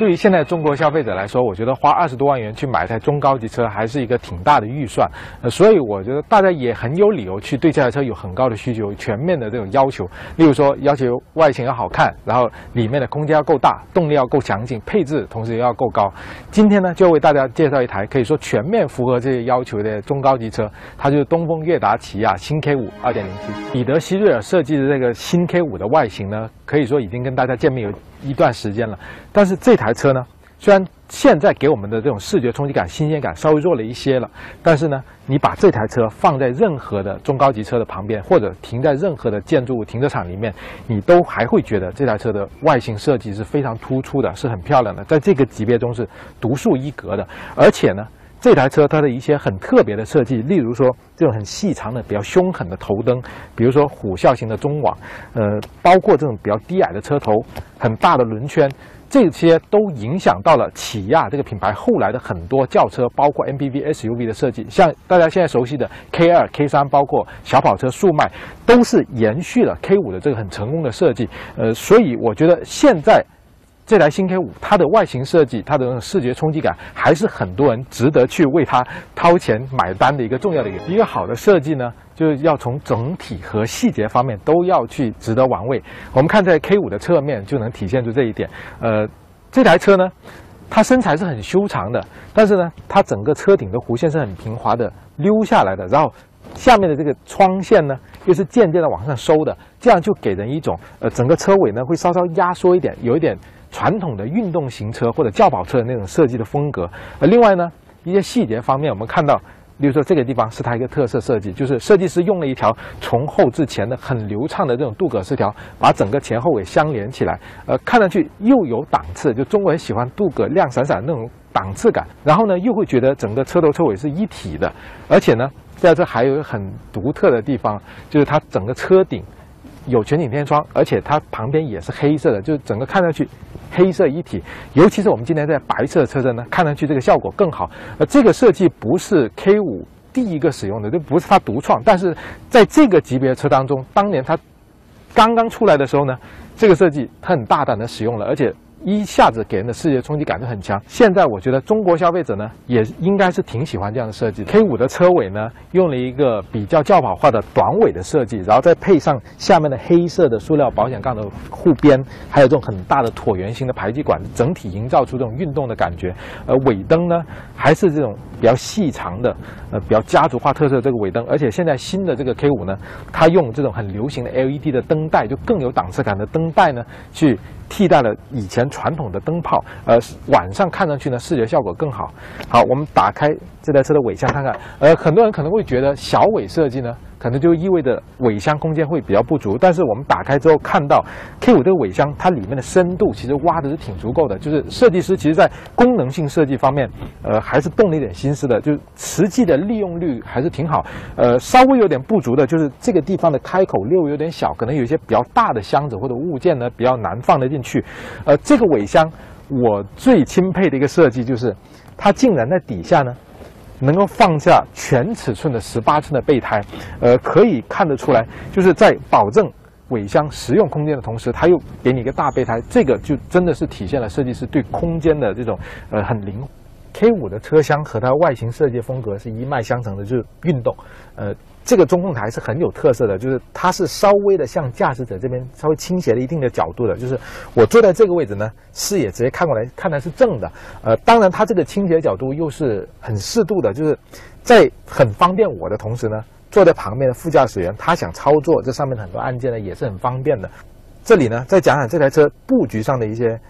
对于现在中国消费者来说，我觉得花二十多万元去买一台中高级车还是一个挺大的预算，呃，所以我觉得大家也很有理由去对这台车有很高的需求，全面的这种要求。例如说，要求外形要好看，然后里面的空间要够大，动力要够强劲，配置同时也要够高。今天呢，就为大家介绍一台可以说全面符合这些要求的中高级车，它就是东风悦达起亚新 K 五2.0 T。彼得希瑞尔设计的这个新 K 五的外形呢，可以说已经跟大家见面有一段时间了，但是这台车呢，虽然现在给我们的这种视觉冲击感、新鲜感稍微弱了一些了，但是呢，你把这台车放在任何的中高级车的旁边，或者停在任何的建筑物停车场里面，你都还会觉得这台车的外形设计是非常突出的，是很漂亮的，在这个级别中是独树一格的，而且呢。这台车它的一些很特别的设计，例如说这种很细长的、比较凶狠的头灯，比如说虎啸型的中网，呃，包括这种比较低矮的车头、很大的轮圈，这些都影响到了起亚这个品牌后来的很多轿车，包括 MPV、SUV 的设计。像大家现在熟悉的 K2、K3，包括小跑车速迈，都是延续了 K5 的这个很成功的设计。呃，所以我觉得现在。这台新 K 五，它的外形设计，它的那种视觉冲击感，还是很多人值得去为它掏钱买单的一个重要的一个。一个好的设计呢，就是要从整体和细节方面都要去值得玩味。我们看在 K 五的侧面就能体现出这一点。呃，这台车呢，它身材是很修长的，但是呢，它整个车顶的弧线是很平滑的溜下来的，然后下面的这个窗线呢，又是渐渐的往上收的，这样就给人一种呃，整个车尾呢会稍稍压缩一点，有一点。传统的运动型车或者轿跑车的那种设计的风格，呃，另外呢，一些细节方面，我们看到，比如说这个地方是它一个特色设计，就是设计师用了一条从后至前的很流畅的这种镀铬饰条，把整个前后尾相连起来，呃，看上去又有档次，就中国人喜欢镀铬亮闪闪那种档次感，然后呢，又会觉得整个车头车尾是一体的，而且呢，在这还有一个很独特的地方，就是它整个车顶有全景天窗，而且它旁边也是黑色的，就整个看上去。黑色一体，尤其是我们今天在白色车身呢，看上去这个效果更好。呃，这个设计不是 K 五第一个使用的，这不是它独创，但是在这个级别车当中，当年它刚刚出来的时候呢，这个设计它很大胆的使用了，而且。一下子给人的视觉冲击感就很强。现在我觉得中国消费者呢，也应该是挺喜欢这样的设计。K 五的车尾呢，用了一个比较轿跑化的短尾的设计，然后再配上下面的黑色的塑料保险杠的护边，还有这种很大的椭圆形的排气管，整体营造出这种运动的感觉。而尾灯呢，还是这种比较细长的，呃，比较家族化特色这个尾灯。而且现在新的这个 K 五呢，它用这种很流行的 LED 的灯带，就更有档次感的灯带呢，去。替代了以前传统的灯泡，呃，晚上看上去呢，视觉效果更好。好，我们打开这台车的尾箱看看，呃，很多人可能会觉得小尾设计呢。可能就意味着尾箱空间会比较不足，但是我们打开之后看到 K 五这个尾箱，它里面的深度其实挖的是挺足够的。就是设计师其实在功能性设计方面，呃，还是动了一点心思的，就是实际的利用率还是挺好。呃，稍微有点不足的就是这个地方的开口略微有点小，可能有一些比较大的箱子或者物件呢比较难放得进去。呃，这个尾箱我最钦佩的一个设计就是，它竟然在底下呢。能够放下全尺寸的十八寸的备胎，呃，可以看得出来，就是在保证尾箱实用空间的同时，它又给你一个大备胎，这个就真的是体现了设计师对空间的这种呃很灵活。k 五的车厢和它外形设计风格是一脉相承的就是运动。呃这个中控台是很有特色的就是它是稍微的向驾驶者这边稍微倾斜了一定的角度的就是我坐在这个位置呢视野直接看过来看来是正的。呃当然它这个倾斜角度又是很适度的就是在很方便我的同时呢坐在旁边的副驾驶员他想操作这上面很多按键呢也是很方便的。这里呢再讲讲这台车布局上的一些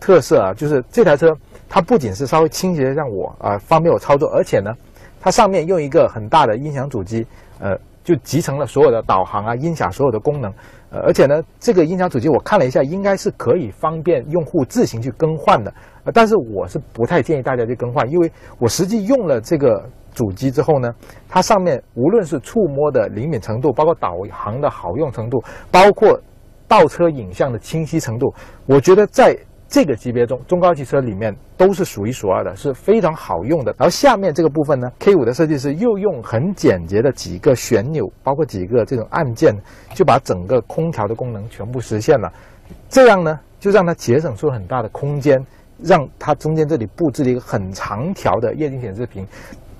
特色啊，就是这台车它不仅是稍微倾斜让我啊方便我操作，而且呢，它上面用一个很大的音响主机。呃，就集成了所有的导航啊、音响所有的功能，呃，而且呢，这个音响主机我看了一下，应该是可以方便用户自行去更换的，呃，但是我是不太建议大家去更换，因为我实际用了这个主机之后呢，它上面无论是触摸的灵敏程度，包括导航的好用程度，包括倒车影像的清晰程度，我觉得在。这个级别中，中高级车里面都是数一数二的，是非常好用的。然后下面这个部分呢，K 五的设计师又用很简洁的几个旋钮，包括几个这种按键，就把整个空调的功能全部实现了。这样呢，就让它节省出很大的空间，让它中间这里布置了一个很长条的液晶显示屏。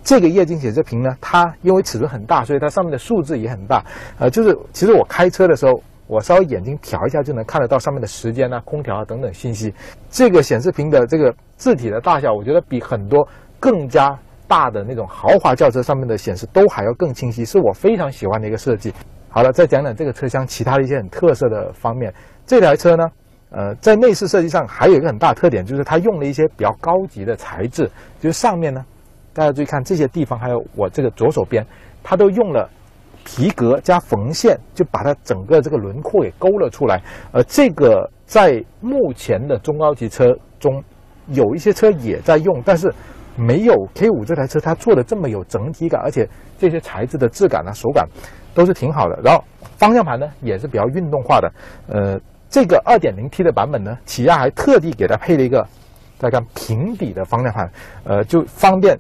这个液晶显示屏呢，它因为尺寸很大，所以它上面的数字也很大。呃，就是其实我开车的时候，我稍微眼睛瞟一下就能看得到上面的时间啊、空调啊等等信息。这个显示屏的这个字体的大小，我觉得比很多更加大的那种豪华轿车上面的显示都还要更清晰，是我非常喜欢的一个设计。好了，再讲讲这个车厢其他的一些很特色的方面。这台车呢，呃，在内饰设计上还有一个很大特点，就是它用了一些比较高级的材质，就是上面呢。大家注意看这些地方，还有我这个左手边，它都用了皮革加缝线，就把它整个这个轮廓给勾了出来。呃，这个在目前的中高级车中，有一些车也在用，但是没有 K5 这台车它做的这么有整体感，而且这些材质的质感啊、手感都是挺好的。然后方向盘呢也是比较运动化的。呃，这个 2.0T 的版本呢，起亚还特地给它配了一个大家看平底的方向盘，呃，就方便。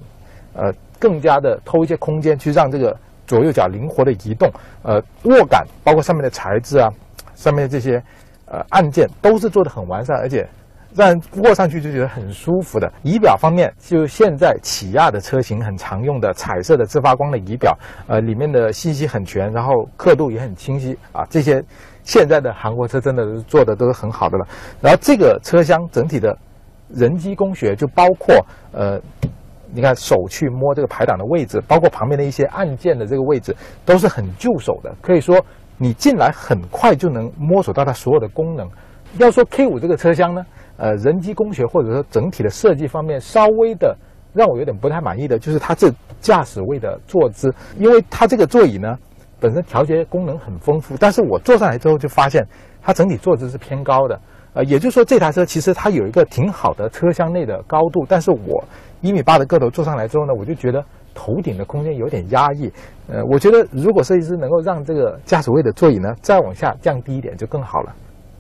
呃，更加的偷一些空间，去让这个左右脚灵活的移动。呃，握感包括上面的材质啊，上面的这些呃按键都是做的很完善，而且让握上去就觉得很舒服的。仪表方面，就现在起亚的车型很常用的彩色的自发光的仪表，呃，里面的信息很全，然后刻度也很清晰啊。这些现在的韩国车真的做的都是很好的了。然后这个车厢整体的人机工学就包括呃。你看手去摸这个排档的位置，包括旁边的一些按键的这个位置，都是很就手的。可以说你进来很快就能摸索到它所有的功能。要说 K5 这个车厢呢，呃，人机工学或者说整体的设计方面，稍微的让我有点不太满意的就是它这驾驶位的坐姿，因为它这个座椅呢本身调节功能很丰富，但是我坐上来之后就发现它整体坐姿是偏高的。呃，也就是说这台车其实它有一个挺好的车厢内的高度，但是我。一米八的个头坐上来之后呢，我就觉得头顶的空间有点压抑。呃，我觉得如果设计师能够让这个驾驶位的座椅呢再往下降低一点就更好了。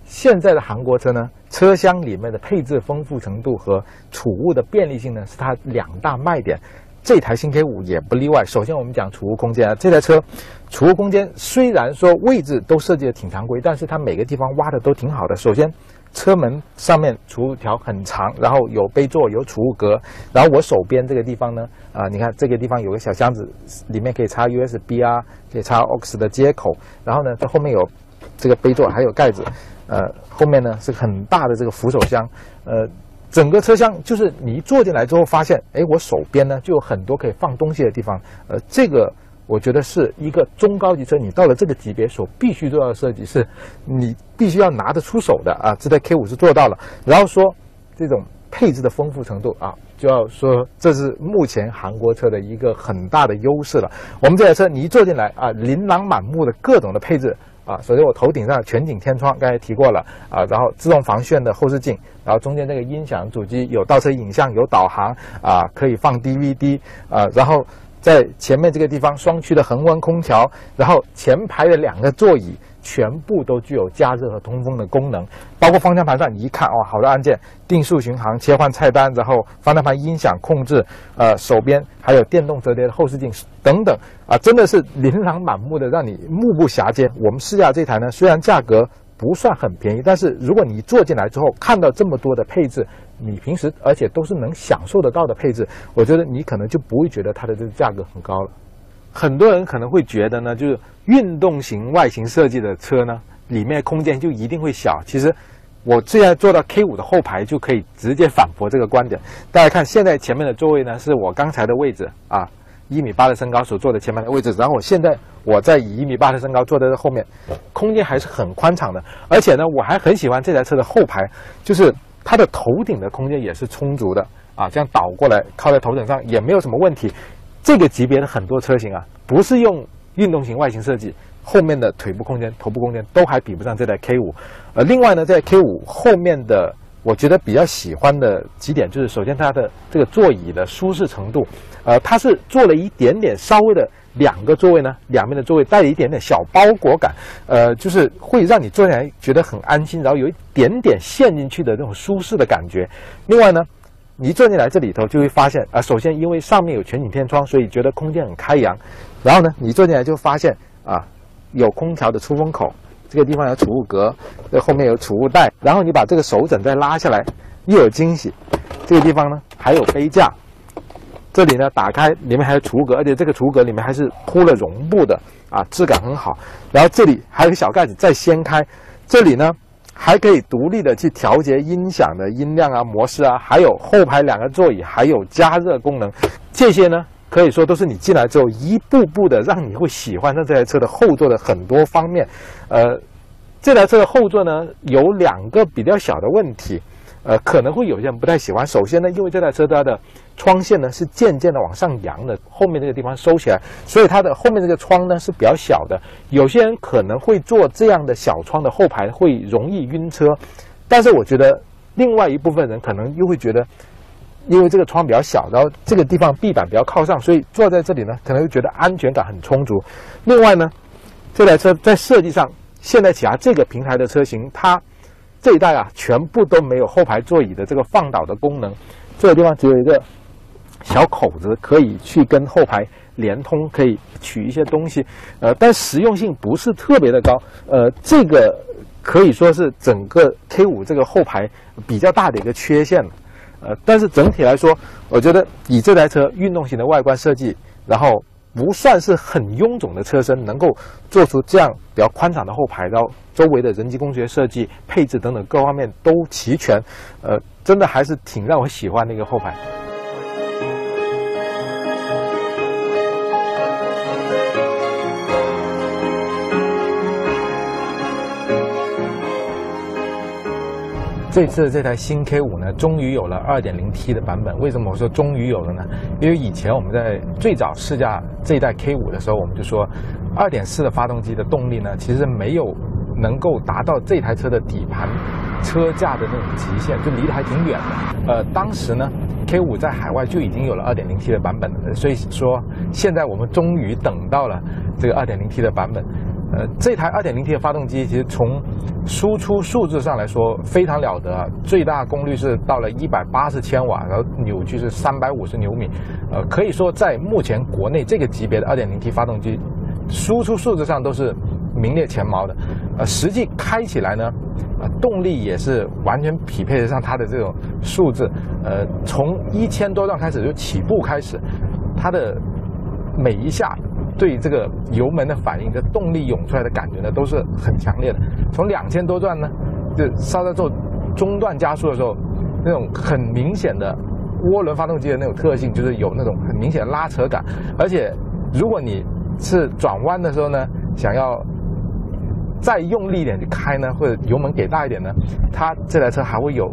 现在的韩国车呢，车厢里面的配置丰富程度和储物的便利性呢是它两大卖点。这台新 K 五也不例外。首先我们讲储物空间啊，这台车储物空间虽然说位置都设计的挺常规，但是它每个地方挖的都挺好的。首先。车门上面储物条很长，然后有杯座，有储物格。然后我手边这个地方呢，啊，你看这个地方有个小箱子，里面可以插 USB 啊，可以插 aux 的接口。然后呢，这后面有这个杯座，还有盖子。呃，后面呢是很大的这个扶手箱。呃，整个车厢就是你一坐进来之后，发现，哎，我手边呢就有很多可以放东西的地方。呃，这个。我觉得是一个中高级车，你到了这个级别所必须做到的设计，是你必须要拿得出手的啊！这台 K 五是做到了。然后说这种配置的丰富程度啊，就要说这是目前韩国车的一个很大的优势了。我们这台车你一坐进来啊，琳琅满目的各种的配置啊。首先我头顶上全景天窗，刚才提过了啊，然后自动防眩的后视镜，然后中间这个音响主机有倒车影像，有导航啊，可以放 DVD 啊，然后。在前面这个地方，双区的恒温空调，然后前排的两个座椅全部都具有加热和通风的功能，包括方向盘上你一看哦，好多按键，定速巡航、切换菜单，然后方向盘音响控制，呃，手边还有电动折叠的后视镜等等啊，真的是琳琅满目的，让你目不暇接。我们试驾这台呢，虽然价格。不算很便宜，但是如果你坐进来之后看到这么多的配置，你平时而且都是能享受得到的配置，我觉得你可能就不会觉得它的这个价格很高了。很多人可能会觉得呢，就是运动型外形设计的车呢，里面空间就一定会小。其实我现在坐到 K 五的后排就可以直接反驳这个观点。大家看，现在前面的座位呢是我刚才的位置啊。一米八的身高所坐的前排的位置，然后我现在我在以一米八的身高坐在这后面，空间还是很宽敞的。而且呢，我还很喜欢这台车的后排，就是它的头顶的空间也是充足的啊。这样倒过来靠在头顶上也没有什么问题。这个级别的很多车型啊，不是用运动型外形设计，后面的腿部空间、头部空间都还比不上这台 K 五。呃，另外呢，在 K 五后面的。我觉得比较喜欢的几点就是，首先它的这个座椅的舒适程度，呃，它是做了一点点稍微的两个座位呢，两边的座位带了一点点小包裹感，呃，就是会让你坐起来觉得很安心，然后有一点点陷进去的那种舒适的感觉。另外呢，你坐进来这里头就会发现，啊，首先因为上面有全景天窗，所以觉得空间很开扬。然后呢，你坐进来就发现啊，有空调的出风口。这个地方有储物格，这后面有储物袋，然后你把这个手枕再拉下来，又有惊喜，这个地方呢还有杯架，这里呢打开里面还有储物格，而且这个储物格里面还是铺了绒布的啊，质感很好。然后这里还有个小盖子，再掀开，这里呢还可以独立的去调节音响的音量啊、模式啊，还有后排两个座椅还有加热功能，这些呢。可以说都是你进来之后一步步的让你会喜欢上这台车的后座的很多方面，呃，这台车的后座呢有两个比较小的问题，呃，可能会有些人不太喜欢。首先呢，因为这台车它的窗线呢是渐渐的往上扬的，后面这个地方收起来，所以它的后面这个窗呢是比较小的。有些人可能会坐这样的小窗的后排会容易晕车，但是我觉得另外一部分人可能又会觉得。因为这个窗比较小，然后这个地方壁板比较靠上，所以坐在这里呢，可能会觉得安全感很充足。另外呢，这台车在设计上，现代起亚这个平台的车型，它这一代啊，全部都没有后排座椅的这个放倒的功能，这个地方只有一个小口子，可以去跟后排连通，可以取一些东西。呃，但实用性不是特别的高。呃，这个可以说是整个 K 五这个后排比较大的一个缺陷了。呃，但是整体来说，我觉得以这台车运动型的外观设计，然后不算是很臃肿的车身，能够做出这样比较宽敞的后排，然后周围的人机工学设计、配置等等各方面都齐全，呃，真的还是挺让我喜欢的一个后排。这次这台新 K5 呢，终于有了 2.0T 的版本。为什么我说终于有了呢？因为以前我们在最早试驾这一代 K5 的时候，我们就说，2.4的发动机的动力呢，其实没有能够达到这台车的底盘车架的那种极限，就离得还挺远的。呃，当时呢，K5 在海外就已经有了 2.0T 的版本了，所以说现在我们终于等到了这个 2.0T 的版本。这台 2.0T 的发动机其实从输出数字上来说非常了得，最大功率是到了180千瓦，然后扭矩是350牛米，呃，可以说在目前国内这个级别的 2.0T 发动机，输出数字上都是名列前茅的。呃，实际开起来呢，呃，动力也是完全匹配得上它的这种数字。呃，从一千多转开始就起步开始，它的每一下。对这个油门的反应，这动力涌出来的感觉呢，都是很强烈的。从两千多转呢，就稍稍做中段加速的时候，那种很明显的涡轮发动机的那种特性，就是有那种很明显的拉扯感。而且，如果你是转弯的时候呢，想要再用力一点去开呢，或者油门给大一点呢，它这台车还会有。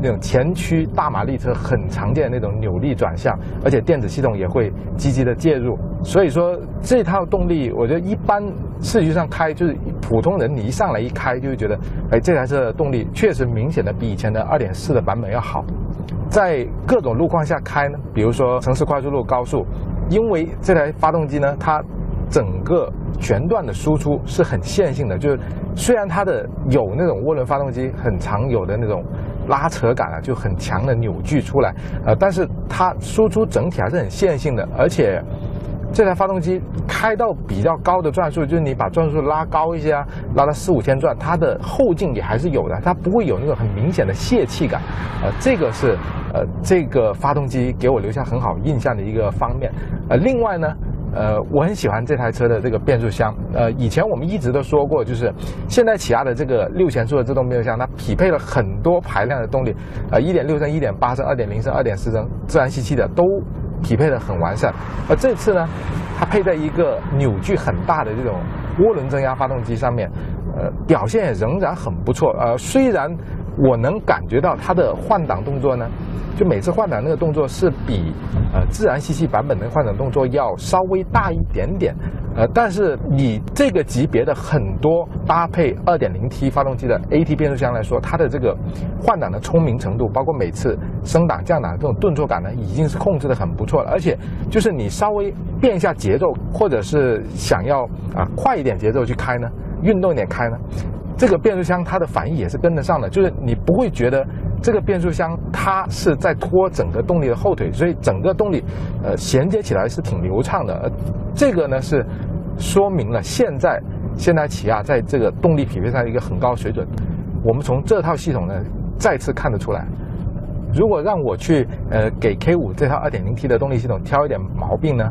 那种前驱大马力车很常见的那种扭力转向，而且电子系统也会积极的介入。所以说这套动力，我觉得一般市区上开，就是普通人你一上来一开就会觉得，哎，这台车的动力确实明显的比以前的2.4的版本要好。在各种路况下开呢，比如说城市快速路、高速，因为这台发动机呢，它整个全段的输出是很线性的，就是虽然它的有那种涡轮发动机很常有的那种。拉扯感啊，就很强的扭矩出来，呃，但是它输出整体还是很线性的，而且这台发动机开到比较高的转速，就是你把转速拉高一些啊，拉到四五千转，它的后劲也还是有的，它不会有那种很明显的泄气感，呃，这个是呃这个发动机给我留下很好印象的一个方面，呃，另外呢。呃，我很喜欢这台车的这个变速箱。呃，以前我们一直都说过，就是现代起亚的这个六前速的自动变速箱，它匹配了很多排量的动力，呃，一点六升、一点八升、二点零升、二点四升自然吸气的都匹配的很完善。而这次呢，它配在一个扭矩很大的这种涡轮增压发动机上面，呃，表现也仍然很不错。呃，虽然我能感觉到它的换挡动作呢。就每次换挡那个动作是比呃自然吸气版本的换挡动作要稍微大一点点，呃，但是以这个级别的很多搭配 2.0T 发动机的 AT 变速箱来说，它的这个换挡的聪明程度，包括每次升档降档这种顿挫感呢，已经是控制的很不错了。而且就是你稍微变一下节奏，或者是想要啊快一点节奏去开呢，运动一点开呢，这个变速箱它的反应也是跟得上的，就是你不会觉得。这个变速箱它是在拖整个动力的后腿，所以整个动力，呃，衔接起来是挺流畅的。而，这个呢是说明了现在现代起亚在这个动力匹配上一个很高水准。我们从这套系统呢再次看得出来，如果让我去呃给 K 五这套 2.0T 的动力系统挑一点毛病呢，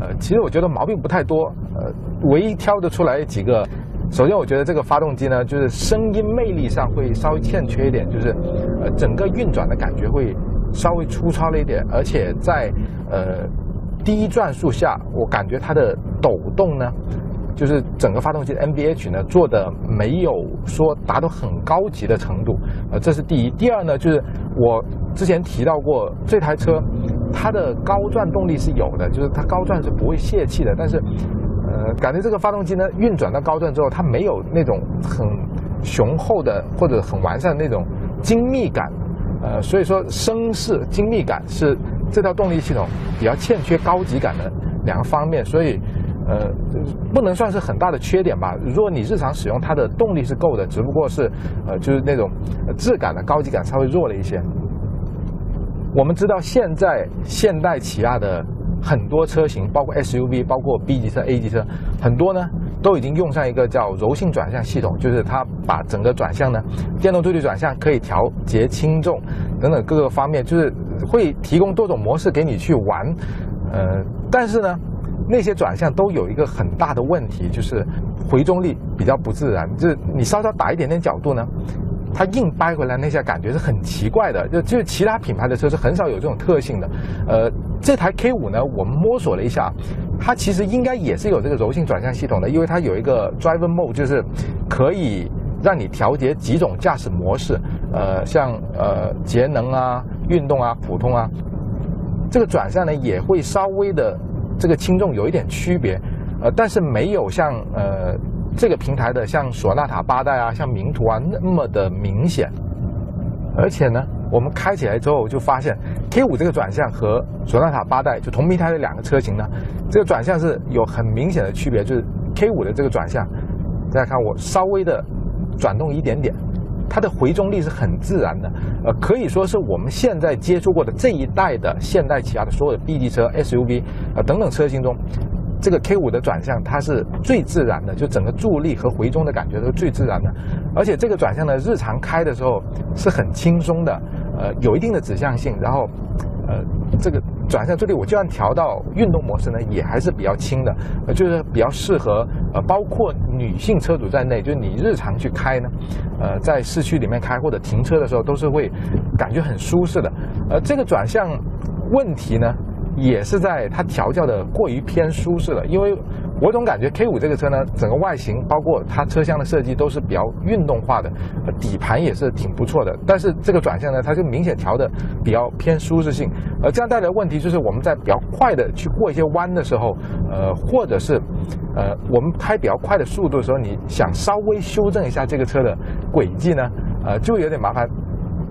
呃，其实我觉得毛病不太多，呃，唯一挑得出来几个，首先我觉得这个发动机呢，就是声音魅力上会稍微欠缺一点，就是呃整个运转的感觉会稍微粗糙了一点，而且在呃低转速下，我感觉它的抖动呢。就是整个发动机的 NVH 呢做的没有说达到很高级的程度，呃，这是第一。第二呢，就是我之前提到过，这台车它的高转动力是有的，就是它高转是不会泄气的。但是，呃，感觉这个发动机呢运转到高转之后，它没有那种很雄厚的或者很完善的那种精密感，呃，所以说声势精密感是这套动力系统比较欠缺高级感的两个方面，所以。呃，不能算是很大的缺点吧。如果你日常使用，它的动力是够的，只不过是，呃，就是那种质感的高级感稍微弱了一些。我们知道，现在现代起亚的很多车型，包括 SUV，包括 B 级车、A 级车，很多呢都已经用上一个叫柔性转向系统，就是它把整个转向呢，电动助力转向可以调节轻重等等各个方面，就是会提供多种模式给你去玩。呃，但是呢。那些转向都有一个很大的问题，就是回中力比较不自然。就是你稍稍打一点点角度呢，它硬掰回来那下感觉是很奇怪的。就就是其他品牌的车是很少有这种特性的。呃，这台 K 五呢，我们摸索了一下，它其实应该也是有这个柔性转向系统的，因为它有一个 Driver Mode，就是可以让你调节几种驾驶模式。呃，像呃节能啊、运动啊、普通啊，这个转向呢也会稍微的。这个轻重有一点区别，呃，但是没有像呃这个平台的像索纳塔八代啊、像名图啊那么的明显。而且呢，我们开起来之后就发现，K 五这个转向和索纳塔八代就同平台的两个车型呢，这个转向是有很明显的区别，就是 K 五的这个转向，大家看我稍微的转动一点点。它的回中力是很自然的，呃，可以说是我们现在接触过的这一代的现代起亚的所有的 B 级车、SUV 啊等等车型中，这个 K 五的转向它是最自然的，就整个助力和回中的感觉都是最自然的，而且这个转向呢，日常开的时候是很轻松的，呃，有一定的指向性，然后，呃，这个。转向助力，我就算调到运动模式呢，也还是比较轻的，呃，就是比较适合呃，包括女性车主在内，就是你日常去开呢，呃，在市区里面开或者停车的时候，都是会感觉很舒适的。呃，这个转向问题呢，也是在它调教的过于偏舒适了，因为。我总感觉 K 五这个车呢，整个外形包括它车厢的设计都是比较运动化的，底盘也是挺不错的。但是这个转向呢，它就明显调的比较偏舒适性，呃，这样带来的问题就是我们在比较快的去过一些弯的时候，呃，或者是呃我们开比较快的速度的时候，你想稍微修正一下这个车的轨迹呢，呃，就有点麻烦。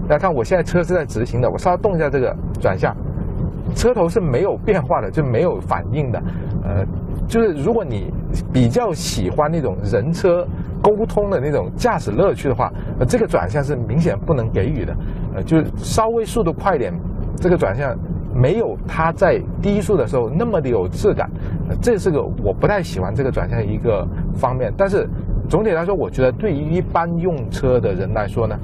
大家看，我现在车是在直行的，我稍微动一下这个转向，车头是没有变化的，就没有反应的，呃。就是如果你比较喜欢那种人车沟通的那种驾驶乐趣的话，呃，这个转向是明显不能给予的，呃，就是稍微速度快点，这个转向没有它在低速的时候那么的有质感，这是个我不太喜欢这个转向一个方面。但是总体来说，我觉得对于一般用车的人来说呢，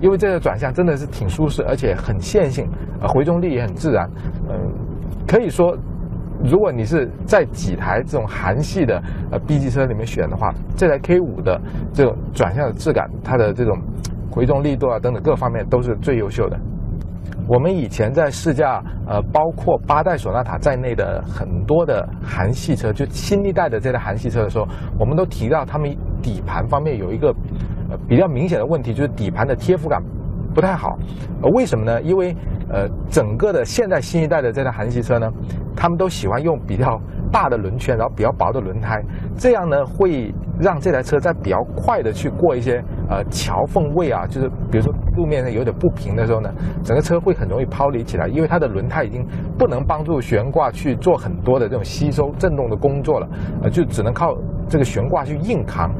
因为这个转向真的是挺舒适，而且很线性，呃，回中力也很自然，嗯，可以说。如果你是在几台这种韩系的呃 B 级车里面选的话，这台 K 五的这种转向的质感，它的这种回重力度啊等等各方面都是最优秀的。我们以前在试驾呃包括八代索纳塔在内的很多的韩系车，就新一代的这台韩系车的时候，我们都提到他们底盘方面有一个呃比较明显的问题，就是底盘的贴服感不太好。呃，为什么呢？因为呃整个的现在新一代的这台韩系车呢。他们都喜欢用比较大的轮圈，然后比较薄的轮胎，这样呢会让这台车在比较快的去过一些呃桥缝位啊，就是比如说路面上有点不平的时候呢，整个车会很容易抛离起来，因为它的轮胎已经不能帮助悬挂去做很多的这种吸收震动的工作了，呃，就只能靠这个悬挂去硬扛。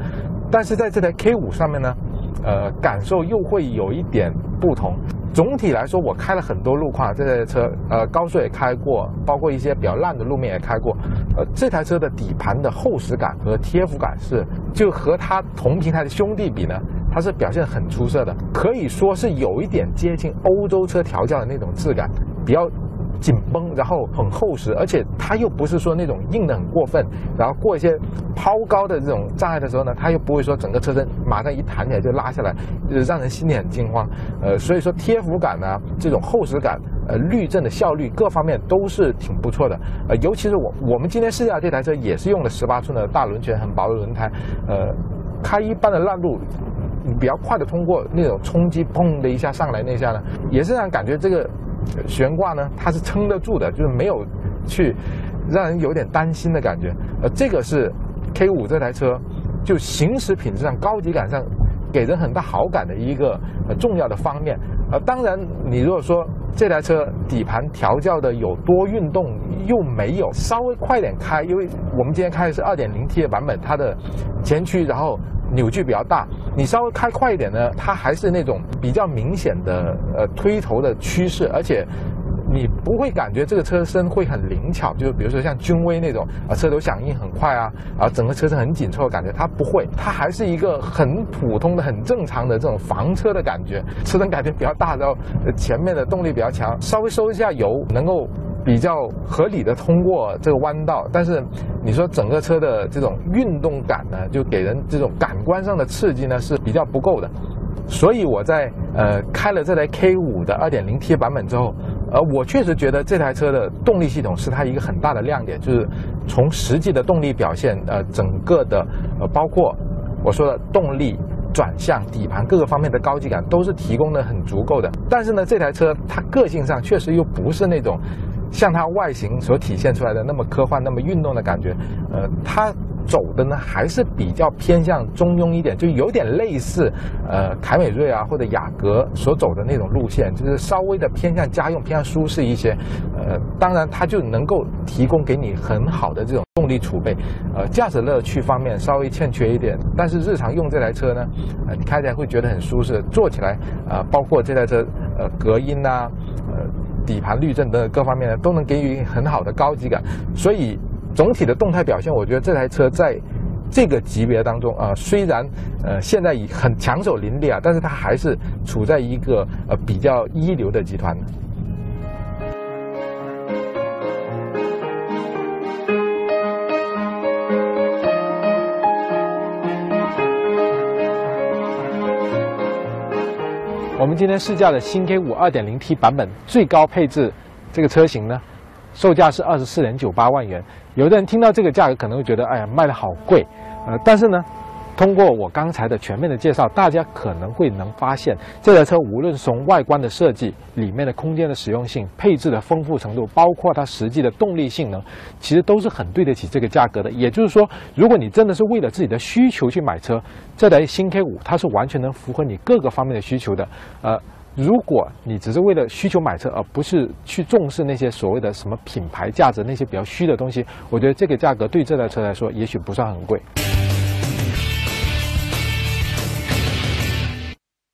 但是在这台 K 五上面呢，呃，感受又会有一点不同。总体来说，我开了很多路况，这台车，呃，高速也开过，包括一些比较烂的路面也开过。呃，这台车的底盘的厚实感和贴服感是，就和它同平台的兄弟比呢，它是表现很出色的，可以说是有一点接近欧洲车调教的那种质感，比较。紧绷，然后很厚实，而且它又不是说那种硬的很过分，然后过一些抛高的这种障碍的时候呢，它又不会说整个车身马上一弹起来就拉下来，让人心里很惊慌。呃，所以说贴服感呢，这种厚实感，呃，滤震的效率各方面都是挺不错的。呃，尤其是我我们今天试驾这台车也是用了十八寸的大轮圈，很薄的轮胎，呃，开一般的烂路。比较快的通过那种冲击，砰的一下上来那下呢，也是让感觉这个。悬挂呢，它是撑得住的，就是没有去让人有点担心的感觉。呃，这个是 K 五这台车就行驶品质上、高级感上给人很大好感的一个呃重要的方面。呃，当然，你如果说这台车底盘调教的有多运动，又没有稍微快点开，因为我们今天开的是 2.0T 的版本，它的前驱然后扭矩比较大，你稍微开快一点呢，它还是那种比较明显的呃推头的趋势，而且。你不会感觉这个车身会很灵巧，就是比如说像君威那种啊，车头响应很快啊，啊，整个车身很紧凑的感觉，它不会，它还是一个很普通的、很正常的这种房车的感觉，车身感觉比较大，然后前面的动力比较强，稍微收一下油，能够比较合理的通过这个弯道。但是你说整个车的这种运动感呢，就给人这种感官上的刺激呢是比较不够的。所以我在呃开了这台 K 五的 2.0T 版本之后。呃，我确实觉得这台车的动力系统是它一个很大的亮点，就是从实际的动力表现，呃，整个的呃，包括我说的动力、转向、底盘各个方面的高级感都是提供的很足够的。但是呢，这台车它个性上确实又不是那种像它外形所体现出来的那么科幻、那么运动的感觉，呃，它。走的呢还是比较偏向中庸一点，就有点类似，呃，凯美瑞啊或者雅阁所走的那种路线，就是稍微的偏向家用、偏向舒适一些。呃，当然它就能够提供给你很好的这种动力储备。呃，驾驶乐趣方面稍微欠缺一点，但是日常用这台车呢，呃，你开起来会觉得很舒适，坐起来啊，包括这台车呃隔音呐，呃底盘滤震等等各方面呢，都能给予很好的高级感，所以。总体的动态表现，我觉得这台车在这个级别当中啊，虽然呃现在已很强手林立啊，但是它还是处在一个呃比较一流的集团。我们今天试驾的新 K 五二点零 T 版本最高配置这个车型呢？售价是二十四点九八万元，有的人听到这个价格可能会觉得，哎呀，卖的好贵，呃，但是呢，通过我刚才的全面的介绍，大家可能会能发现，这台车无论从外观的设计、里面的空间的实用性、配置的丰富程度，包括它实际的动力性能，其实都是很对得起这个价格的。也就是说，如果你真的是为了自己的需求去买车，这台新 K 五它是完全能符合你各个方面的需求的，呃。如果你只是为了需求买车，而不是去重视那些所谓的什么品牌价值那些比较虚的东西，我觉得这个价格对这台车来说也许不算很贵。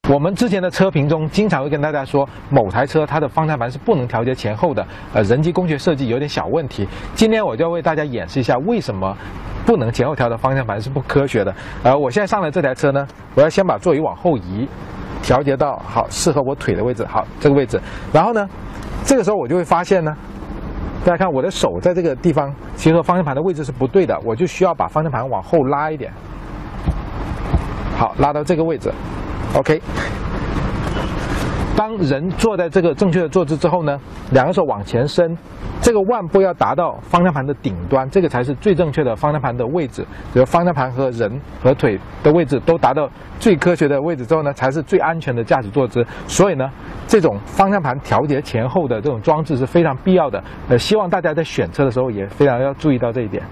我们之前的车评中经常会跟大家说，某台车它的方向盘是不能调节前后的，呃，人机工学设计有点小问题。今天我就要为大家演示一下为什么不能前后调的方向盘是不科学的。呃，我现在上了这台车呢，我要先把座椅往后移。调节到好适合我腿的位置，好这个位置，然后呢，这个时候我就会发现呢，大家看我的手在这个地方，其实方向盘的位置是不对的，我就需要把方向盘往后拉一点，好拉到这个位置，OK。当人坐在这个正确的坐姿之后呢，两个手往前伸，这个腕部要达到方向盘的顶端，这个才是最正确的方向盘的位置。只有方向盘和人和腿的位置都达到最科学的位置之后呢，才是最安全的驾驶坐姿。所以呢，这种方向盘调节前后的这种装置是非常必要的。呃，希望大家在选车的时候也非常要注意到这一点。